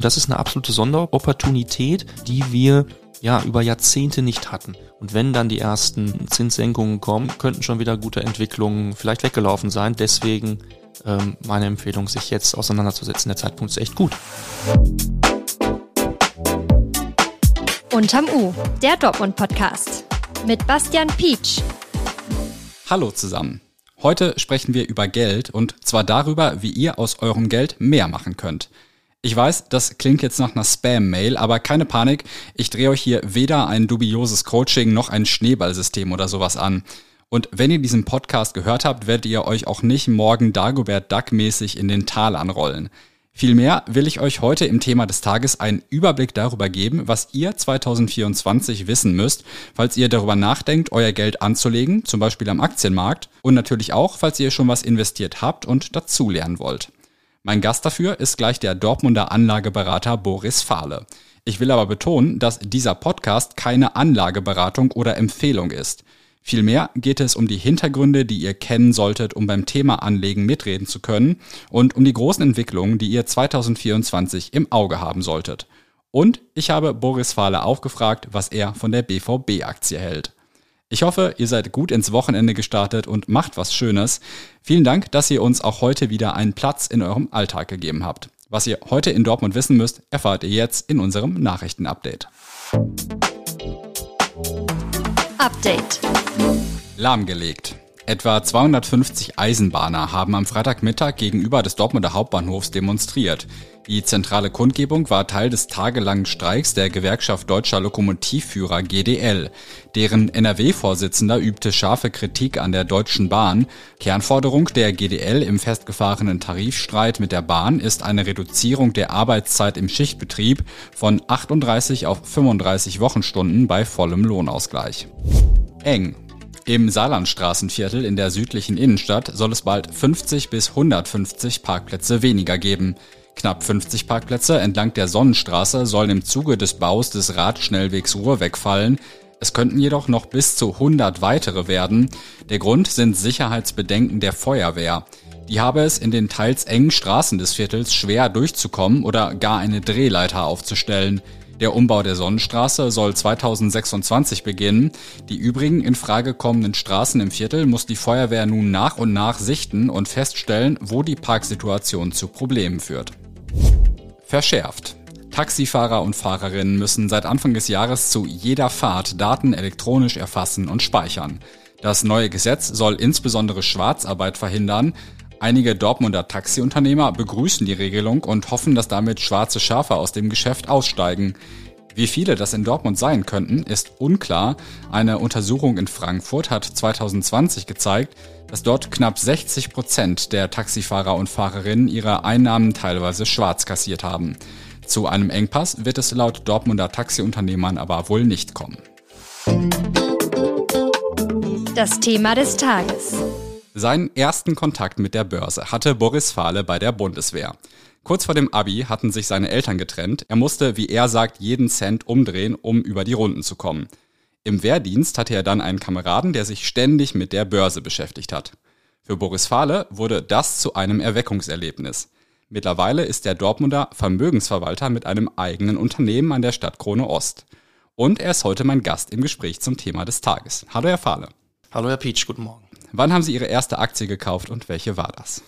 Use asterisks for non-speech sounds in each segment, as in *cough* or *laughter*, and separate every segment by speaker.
Speaker 1: Das ist eine absolute Sonderopportunität, die wir ja über Jahrzehnte nicht hatten. Und wenn dann die ersten Zinssenkungen kommen, könnten schon wieder gute Entwicklungen vielleicht weggelaufen sein. Deswegen ähm, meine Empfehlung, sich jetzt auseinanderzusetzen. Der Zeitpunkt ist echt gut.
Speaker 2: Unterm U, der Dortmund-Podcast mit Bastian Pietsch.
Speaker 3: Hallo zusammen. Heute sprechen wir über Geld und zwar darüber, wie ihr aus eurem Geld mehr machen könnt. Ich weiß, das klingt jetzt nach einer Spam-Mail, aber keine Panik, ich drehe euch hier weder ein dubioses Coaching noch ein Schneeballsystem oder sowas an. Und wenn ihr diesen Podcast gehört habt, werdet ihr euch auch nicht morgen Dagobert Duck-mäßig in den Tal anrollen. Vielmehr will ich euch heute im Thema des Tages einen Überblick darüber geben, was ihr 2024 wissen müsst, falls ihr darüber nachdenkt, euer Geld anzulegen, zum Beispiel am Aktienmarkt, und natürlich auch, falls ihr schon was investiert habt und dazulernen wollt. Mein Gast dafür ist gleich der Dortmunder Anlageberater Boris Fahle. Ich will aber betonen, dass dieser Podcast keine Anlageberatung oder Empfehlung ist. Vielmehr geht es um die Hintergründe, die ihr kennen solltet, um beim Thema Anlegen mitreden zu können und um die großen Entwicklungen, die ihr 2024 im Auge haben solltet. Und ich habe Boris Fahle auch gefragt, was er von der BVB-Aktie hält. Ich hoffe, ihr seid gut ins Wochenende gestartet und macht was Schönes. Vielen Dank, dass ihr uns auch heute wieder einen Platz in eurem Alltag gegeben habt. Was ihr heute in Dortmund wissen müsst, erfahrt ihr jetzt in unserem Nachrichtenupdate.
Speaker 2: Update.
Speaker 3: Lahmgelegt. Etwa 250 Eisenbahner haben am Freitagmittag gegenüber des Dortmunder Hauptbahnhofs demonstriert. Die zentrale Kundgebung war Teil des tagelangen Streiks der Gewerkschaft Deutscher Lokomotivführer GDL. Deren NRW-Vorsitzender übte scharfe Kritik an der Deutschen Bahn. Kernforderung der GDL im festgefahrenen Tarifstreit mit der Bahn ist eine Reduzierung der Arbeitszeit im Schichtbetrieb von 38 auf 35 Wochenstunden bei vollem Lohnausgleich. Eng. Im Saarlandstraßenviertel in der südlichen Innenstadt soll es bald 50 bis 150 Parkplätze weniger geben. Knapp 50 Parkplätze entlang der Sonnenstraße sollen im Zuge des Baus des Radschnellwegs Ruhr wegfallen. Es könnten jedoch noch bis zu 100 weitere werden. Der Grund sind Sicherheitsbedenken der Feuerwehr. Die habe es in den teils engen Straßen des Viertels schwer durchzukommen oder gar eine Drehleiter aufzustellen. Der Umbau der Sonnenstraße soll 2026 beginnen. Die übrigen in Frage kommenden Straßen im Viertel muss die Feuerwehr nun nach und nach sichten und feststellen, wo die Parksituation zu Problemen führt. Verschärft. Taxifahrer und Fahrerinnen müssen seit Anfang des Jahres zu jeder Fahrt Daten elektronisch erfassen und speichern. Das neue Gesetz soll insbesondere Schwarzarbeit verhindern, Einige Dortmunder Taxiunternehmer begrüßen die Regelung und hoffen, dass damit schwarze Schafe aus dem Geschäft aussteigen. Wie viele das in Dortmund sein könnten, ist unklar. Eine Untersuchung in Frankfurt hat 2020 gezeigt, dass dort knapp 60 Prozent der Taxifahrer und Fahrerinnen ihre Einnahmen teilweise schwarz kassiert haben. Zu einem Engpass wird es laut Dortmunder Taxiunternehmern aber wohl nicht kommen.
Speaker 2: Das Thema des Tages.
Speaker 3: Seinen ersten Kontakt mit der Börse hatte Boris Fahle bei der Bundeswehr. Kurz vor dem Abi hatten sich seine Eltern getrennt. Er musste, wie er sagt, jeden Cent umdrehen, um über die Runden zu kommen. Im Wehrdienst hatte er dann einen Kameraden, der sich ständig mit der Börse beschäftigt hat. Für Boris Fahle wurde das zu einem Erweckungserlebnis. Mittlerweile ist der Dortmunder Vermögensverwalter mit einem eigenen Unternehmen an der Stadtkrone Ost. Und er ist heute mein Gast im Gespräch zum Thema des Tages. Hallo Herr Fahle.
Speaker 1: Hallo Herr Pietsch, guten Morgen.
Speaker 3: Wann haben Sie Ihre erste Aktie gekauft und welche war das?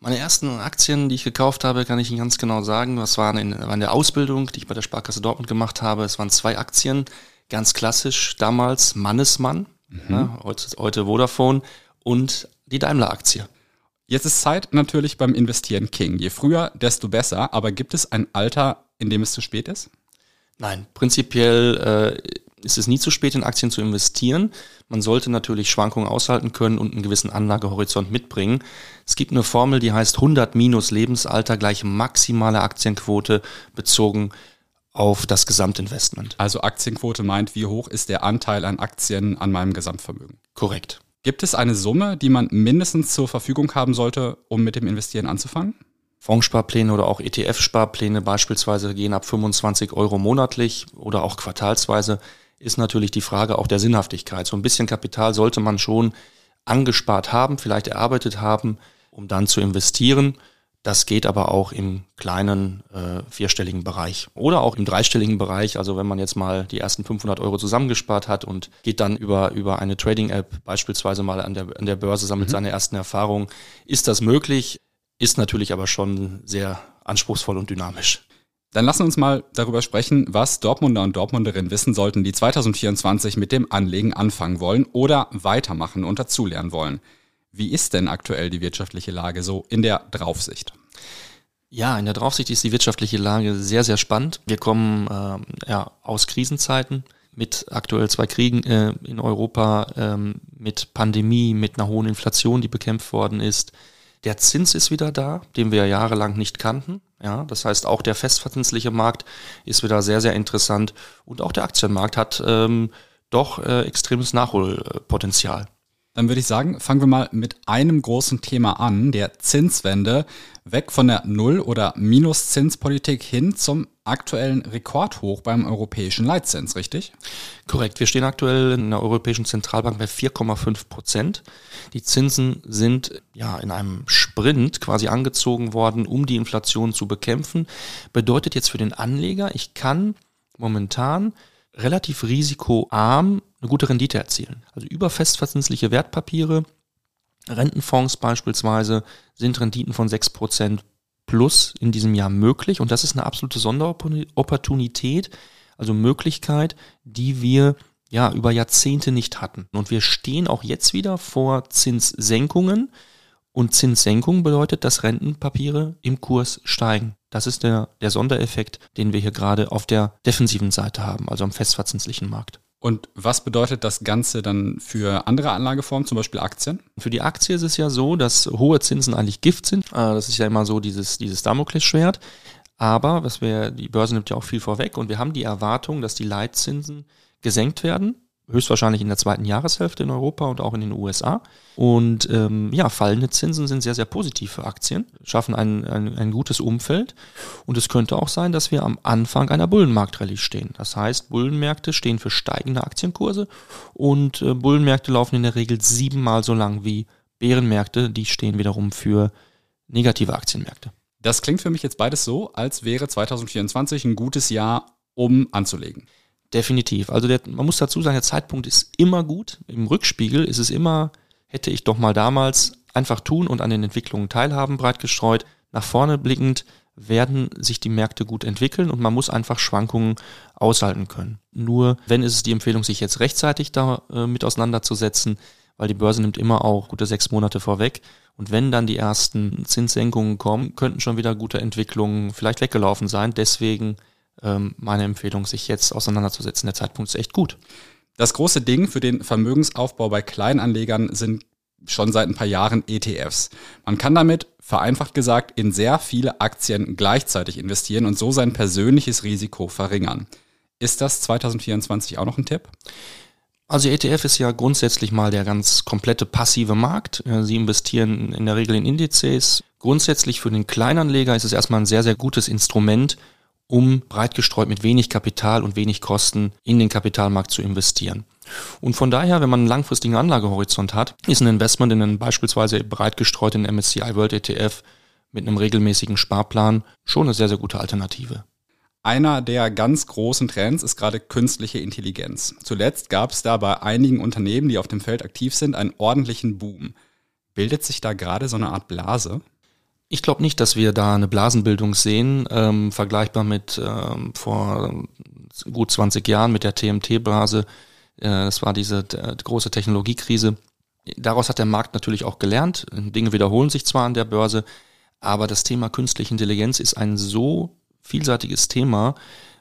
Speaker 1: Meine ersten Aktien, die ich gekauft habe, kann ich Ihnen ganz genau sagen. Das waren in, war in der Ausbildung, die ich bei der Sparkasse Dortmund gemacht habe. Es waren zwei Aktien, ganz klassisch damals Mannesmann, mhm. ja, heute, heute Vodafone und die Daimler-Aktie.
Speaker 3: Jetzt ist Zeit natürlich beim Investieren King. Je früher, desto besser. Aber gibt es ein Alter, in dem es zu spät ist?
Speaker 1: Nein, prinzipiell äh, ist es nie zu spät, in Aktien zu investieren. Man sollte natürlich Schwankungen aushalten können und einen gewissen Anlagehorizont mitbringen. Es gibt eine Formel, die heißt 100 minus Lebensalter gleich maximale Aktienquote bezogen auf das Gesamtinvestment.
Speaker 3: Also Aktienquote meint, wie hoch ist der Anteil an Aktien an meinem Gesamtvermögen?
Speaker 1: Korrekt.
Speaker 3: Gibt es eine Summe, die man mindestens zur Verfügung haben sollte, um mit dem Investieren anzufangen?
Speaker 1: Fondssparpläne oder auch ETF-Sparpläne beispielsweise gehen ab 25 Euro monatlich oder auch quartalsweise ist natürlich die Frage auch der Sinnhaftigkeit. So ein bisschen Kapital sollte man schon angespart haben, vielleicht erarbeitet haben, um dann zu investieren. Das geht aber auch im kleinen äh, vierstelligen Bereich oder auch im dreistelligen Bereich. Also wenn man jetzt mal die ersten 500 Euro zusammengespart hat und geht dann über, über eine Trading-App beispielsweise mal an der, an der Börse, sammelt mhm. seine ersten Erfahrungen, ist das möglich, ist natürlich aber schon sehr anspruchsvoll und dynamisch.
Speaker 3: Dann lassen wir uns mal darüber sprechen, was Dortmunder und Dortmunderinnen wissen sollten, die 2024 mit dem Anlegen anfangen wollen oder weitermachen und dazulernen wollen. Wie ist denn aktuell die wirtschaftliche Lage so in der Draufsicht?
Speaker 1: Ja, in der Draufsicht ist die wirtschaftliche Lage sehr, sehr spannend. Wir kommen äh, ja, aus Krisenzeiten mit aktuell zwei Kriegen äh, in Europa, ähm, mit Pandemie, mit einer hohen Inflation, die bekämpft worden ist. Der Zins ist wieder da, den wir jahrelang nicht kannten. Ja, das heißt, auch der festverzinsliche Markt ist wieder sehr, sehr interessant und auch der Aktienmarkt hat ähm, doch äh, extremes Nachholpotenzial.
Speaker 3: Dann würde ich sagen, fangen wir mal mit einem großen Thema an, der Zinswende, weg von der Null- oder Minuszinspolitik hin zum aktuellen Rekordhoch beim europäischen Leitzins, richtig?
Speaker 1: Korrekt. Wir stehen aktuell in der Europäischen Zentralbank bei 4,5 Prozent. Die Zinsen sind ja in einem Sprint quasi angezogen worden, um die Inflation zu bekämpfen. Bedeutet jetzt für den Anleger, ich kann momentan relativ risikoarm eine gute Rendite erzielen. Also über festverzinsliche Wertpapiere, Rentenfonds beispielsweise, sind Renditen von 6% plus in diesem Jahr möglich. Und das ist eine absolute Sonderopportunität, also Möglichkeit, die wir ja über Jahrzehnte nicht hatten. Und wir stehen auch jetzt wieder vor Zinssenkungen. Und Zinssenkung bedeutet, dass Rentenpapiere im Kurs steigen. Das ist der, der Sondereffekt, den wir hier gerade auf der defensiven Seite haben, also am festverzinslichen Markt.
Speaker 3: Und was bedeutet das Ganze dann für andere Anlageformen, zum Beispiel Aktien?
Speaker 1: Für die Aktie ist es ja so, dass hohe Zinsen eigentlich Gift sind. Äh, das ist ja immer so dieses, dieses Damoklesschwert. Aber was wir, die Börse nimmt ja auch viel vorweg und wir haben die Erwartung, dass die Leitzinsen gesenkt werden höchstwahrscheinlich in der zweiten Jahreshälfte in Europa und auch in den USA. Und ähm, ja, fallende Zinsen sind sehr, sehr positiv für Aktien, schaffen ein, ein, ein gutes Umfeld. Und es könnte auch sein, dass wir am Anfang einer Bullenmarktrallye stehen. Das heißt, Bullenmärkte stehen für steigende Aktienkurse und äh, Bullenmärkte laufen in der Regel siebenmal so lang wie Bärenmärkte. Die stehen wiederum für negative Aktienmärkte.
Speaker 3: Das klingt für mich jetzt beides so, als wäre 2024 ein gutes Jahr, um anzulegen.
Speaker 1: Definitiv. Also der, man muss dazu sagen, der Zeitpunkt ist immer gut. Im Rückspiegel ist es immer, hätte ich doch mal damals einfach tun und an den Entwicklungen teilhaben, breit gestreut. Nach vorne blickend werden sich die Märkte gut entwickeln und man muss einfach Schwankungen aushalten können. Nur wenn ist es die Empfehlung, sich jetzt rechtzeitig da äh, auseinanderzusetzen, weil die Börse nimmt immer auch gute sechs Monate vorweg. Und wenn dann die ersten Zinssenkungen kommen, könnten schon wieder gute Entwicklungen vielleicht weggelaufen sein. Deswegen ähm, meine Empfehlung, sich jetzt auseinanderzusetzen. Der Zeitpunkt ist echt gut.
Speaker 3: Das große Ding für den Vermögensaufbau bei Kleinanlegern sind schon seit ein paar Jahren ETFs. Man kann damit, vereinfacht gesagt, in sehr viele Aktien gleichzeitig investieren und so sein persönliches Risiko verringern. Ist das 2024 auch noch ein Tipp?
Speaker 1: Also ETF ist ja grundsätzlich mal der ganz komplette passive Markt. Sie investieren in der Regel in Indizes. Grundsätzlich für den Kleinanleger ist es erstmal ein sehr, sehr gutes Instrument, um breit gestreut mit wenig Kapital und wenig Kosten in den Kapitalmarkt zu investieren. Und von daher, wenn man einen langfristigen Anlagehorizont hat, ist ein Investment in einen beispielsweise breit gestreuten MSCI World ETF mit einem regelmäßigen Sparplan schon eine sehr, sehr gute Alternative.
Speaker 3: Einer der ganz großen Trends ist gerade künstliche Intelligenz. Zuletzt gab es da bei einigen Unternehmen, die auf dem Feld aktiv sind, einen ordentlichen Boom. Bildet sich da gerade so eine Art Blase?
Speaker 1: Ich glaube nicht, dass wir da eine Blasenbildung sehen, ähm, vergleichbar mit ähm, vor gut 20 Jahren mit der TMT-Blase. Äh, das war diese äh, große Technologiekrise. Daraus hat der Markt natürlich auch gelernt. Dinge wiederholen sich zwar an der Börse, aber das Thema künstliche Intelligenz ist ein so vielseitiges Thema,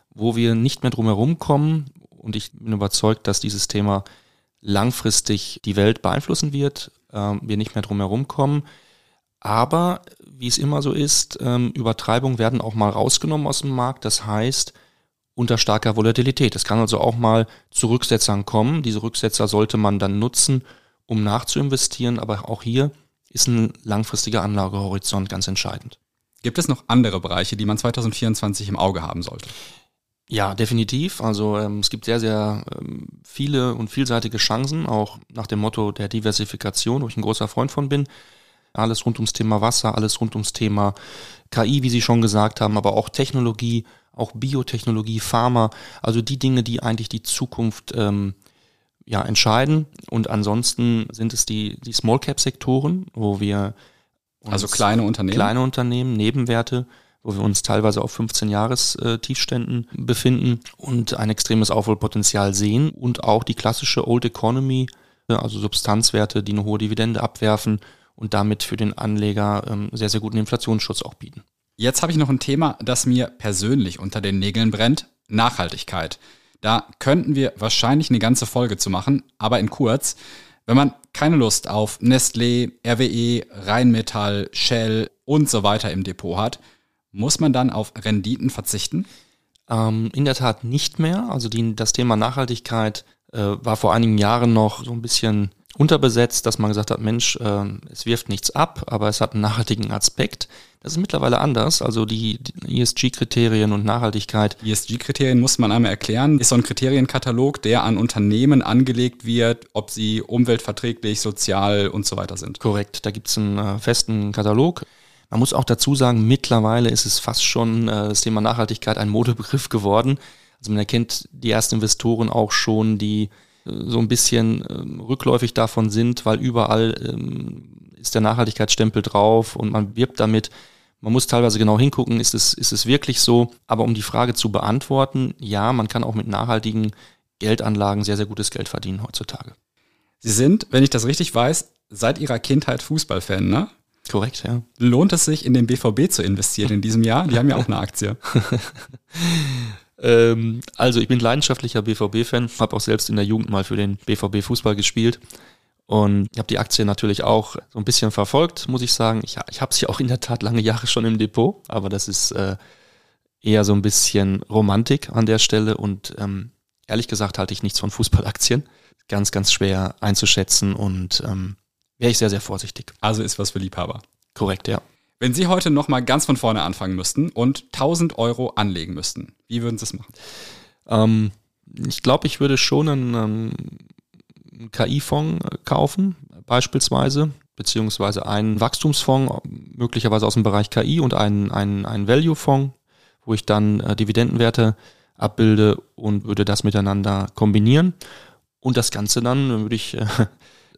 Speaker 1: wo wir nicht mehr drum herum kommen. Und ich bin überzeugt, dass dieses Thema langfristig die Welt beeinflussen wird. Ähm, wir nicht mehr drum herum kommen. Aber wie es immer so ist, ähm, Übertreibungen werden auch mal rausgenommen aus dem Markt. Das heißt, unter starker Volatilität. Es kann also auch mal zu Rücksetzern kommen. Diese Rücksetzer sollte man dann nutzen, um nachzuinvestieren. Aber auch hier ist ein langfristiger Anlagehorizont ganz entscheidend.
Speaker 3: Gibt es noch andere Bereiche, die man 2024 im Auge haben sollte?
Speaker 1: Ja, definitiv. Also ähm, es gibt sehr, sehr ähm, viele und vielseitige Chancen, auch nach dem Motto der Diversifikation, wo ich ein großer Freund von bin. Alles rund ums Thema Wasser, alles rund ums Thema KI, wie Sie schon gesagt haben, aber auch Technologie, auch Biotechnologie, Pharma, also die Dinge, die eigentlich die Zukunft ähm, ja, entscheiden. Und ansonsten sind es die, die Small Cap Sektoren, wo wir
Speaker 3: also kleine Unternehmen,
Speaker 1: kleine Unternehmen, Nebenwerte, wo wir uns teilweise auf 15 Jahres äh, Tiefständen befinden und ein extremes Aufholpotenzial sehen. Und auch die klassische Old Economy, äh, also Substanzwerte, die eine hohe Dividende abwerfen und damit für den Anleger ähm, sehr, sehr guten Inflationsschutz auch bieten.
Speaker 3: Jetzt habe ich noch ein Thema, das mir persönlich unter den Nägeln brennt. Nachhaltigkeit. Da könnten wir wahrscheinlich eine ganze Folge zu machen, aber in kurz. Wenn man keine Lust auf Nestlé, RWE, Rheinmetall, Shell und so weiter im Depot hat, muss man dann auf Renditen verzichten?
Speaker 1: Ähm, in der Tat nicht mehr. Also die, das Thema Nachhaltigkeit äh, war vor einigen Jahren noch so ein bisschen unterbesetzt, dass man gesagt hat, Mensch, äh, es wirft nichts ab, aber es hat einen nachhaltigen Aspekt. Das ist mittlerweile anders. Also die, die ESG-Kriterien und Nachhaltigkeit.
Speaker 3: ESG-Kriterien muss man einmal erklären. Ist so ein Kriterienkatalog, der an Unternehmen angelegt wird, ob sie umweltverträglich, sozial und so weiter sind.
Speaker 1: Korrekt. Da gibt es einen äh, festen Katalog. Man muss auch dazu sagen, mittlerweile ist es fast schon äh, das Thema Nachhaltigkeit ein Modebegriff geworden. Also man erkennt die ersten Investoren auch schon, die so ein bisschen ähm, rückläufig davon sind, weil überall ähm, ist der Nachhaltigkeitsstempel drauf und man wirbt damit. Man muss teilweise genau hingucken, ist es, ist es wirklich so? Aber um die Frage zu beantworten, ja, man kann auch mit nachhaltigen Geldanlagen sehr, sehr gutes Geld verdienen heutzutage.
Speaker 3: Sie sind, wenn ich das richtig weiß, seit Ihrer Kindheit Fußballfan, ne?
Speaker 1: Korrekt, ja.
Speaker 3: Lohnt es sich, in den BVB zu investieren in diesem Jahr? Die haben ja auch eine Aktie. *laughs*
Speaker 1: Ähm, also ich bin leidenschaftlicher BVB-Fan, habe auch selbst in der Jugend mal für den BVB Fußball gespielt. Und ich habe die Aktie natürlich auch so ein bisschen verfolgt, muss ich sagen. Ich, ich habe sie auch in der Tat lange Jahre schon im Depot, aber das ist äh, eher so ein bisschen Romantik an der Stelle. Und ähm, ehrlich gesagt halte ich nichts von Fußballaktien. Ganz, ganz schwer einzuschätzen und ähm, wäre ich sehr, sehr vorsichtig.
Speaker 3: Also ist was für Liebhaber.
Speaker 1: Korrekt, ja.
Speaker 3: Wenn Sie heute nochmal ganz von vorne anfangen müssten und 1000 Euro anlegen müssten, wie würden Sie es machen?
Speaker 1: Ähm, ich glaube, ich würde schon einen, einen KI-Fonds äh, kaufen, beispielsweise, beziehungsweise einen Wachstumsfonds, möglicherweise aus dem Bereich KI und einen, einen, einen Value-Fonds, wo ich dann äh, Dividendenwerte abbilde und würde das miteinander kombinieren. Und das Ganze dann würde ich äh,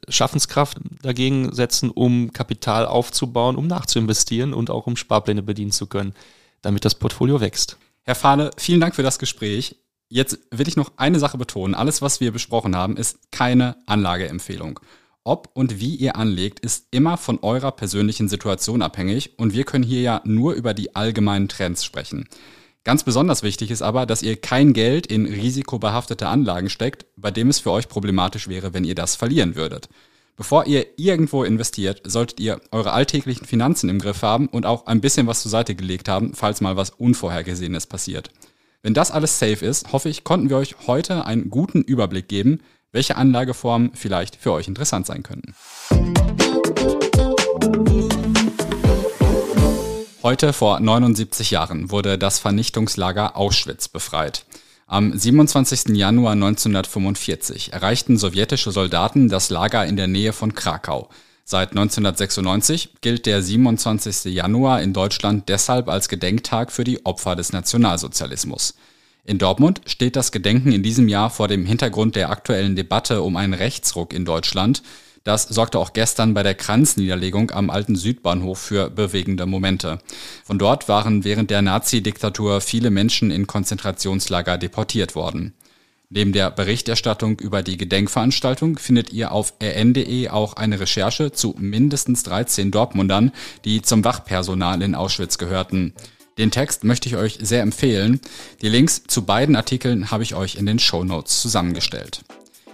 Speaker 1: Schaffenskraft dagegen setzen, um Kapital aufzubauen, um nachzuinvestieren und auch um Sparpläne bedienen zu können, damit das Portfolio wächst.
Speaker 3: Herr Fahle, vielen Dank für das Gespräch. Jetzt will ich noch eine Sache betonen. Alles, was wir besprochen haben, ist keine Anlageempfehlung. Ob und wie ihr anlegt, ist immer von eurer persönlichen Situation abhängig und wir können hier ja nur über die allgemeinen Trends sprechen. Ganz besonders wichtig ist aber, dass ihr kein Geld in risikobehaftete Anlagen steckt, bei dem es für euch problematisch wäre, wenn ihr das verlieren würdet. Bevor ihr irgendwo investiert, solltet ihr eure alltäglichen Finanzen im Griff haben und auch ein bisschen was zur Seite gelegt haben, falls mal was Unvorhergesehenes passiert. Wenn das alles safe ist, hoffe ich, konnten wir euch heute einen guten Überblick geben, welche Anlageformen vielleicht für euch interessant sein könnten. Heute vor 79 Jahren wurde das Vernichtungslager Auschwitz befreit. Am 27. Januar 1945 erreichten sowjetische Soldaten das Lager in der Nähe von Krakau. Seit 1996 gilt der 27. Januar in Deutschland deshalb als Gedenktag für die Opfer des Nationalsozialismus. In Dortmund steht das Gedenken in diesem Jahr vor dem Hintergrund der aktuellen Debatte um einen Rechtsruck in Deutschland, das sorgte auch gestern bei der Kranzniederlegung am alten Südbahnhof für bewegende Momente. Von dort waren während der Nazi-Diktatur viele Menschen in Konzentrationslager deportiert worden. Neben der Berichterstattung über die Gedenkveranstaltung findet ihr auf rn.de auch eine Recherche zu mindestens 13 Dortmundern, die zum Wachpersonal in Auschwitz gehörten. Den Text möchte ich euch sehr empfehlen. Die Links zu beiden Artikeln habe ich euch in den Show Notes zusammengestellt.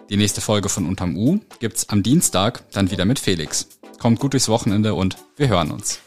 Speaker 3: Die nächste Folge von Unterm U gibt's am Dienstag, dann wieder mit Felix. Kommt gut durchs Wochenende und wir hören uns.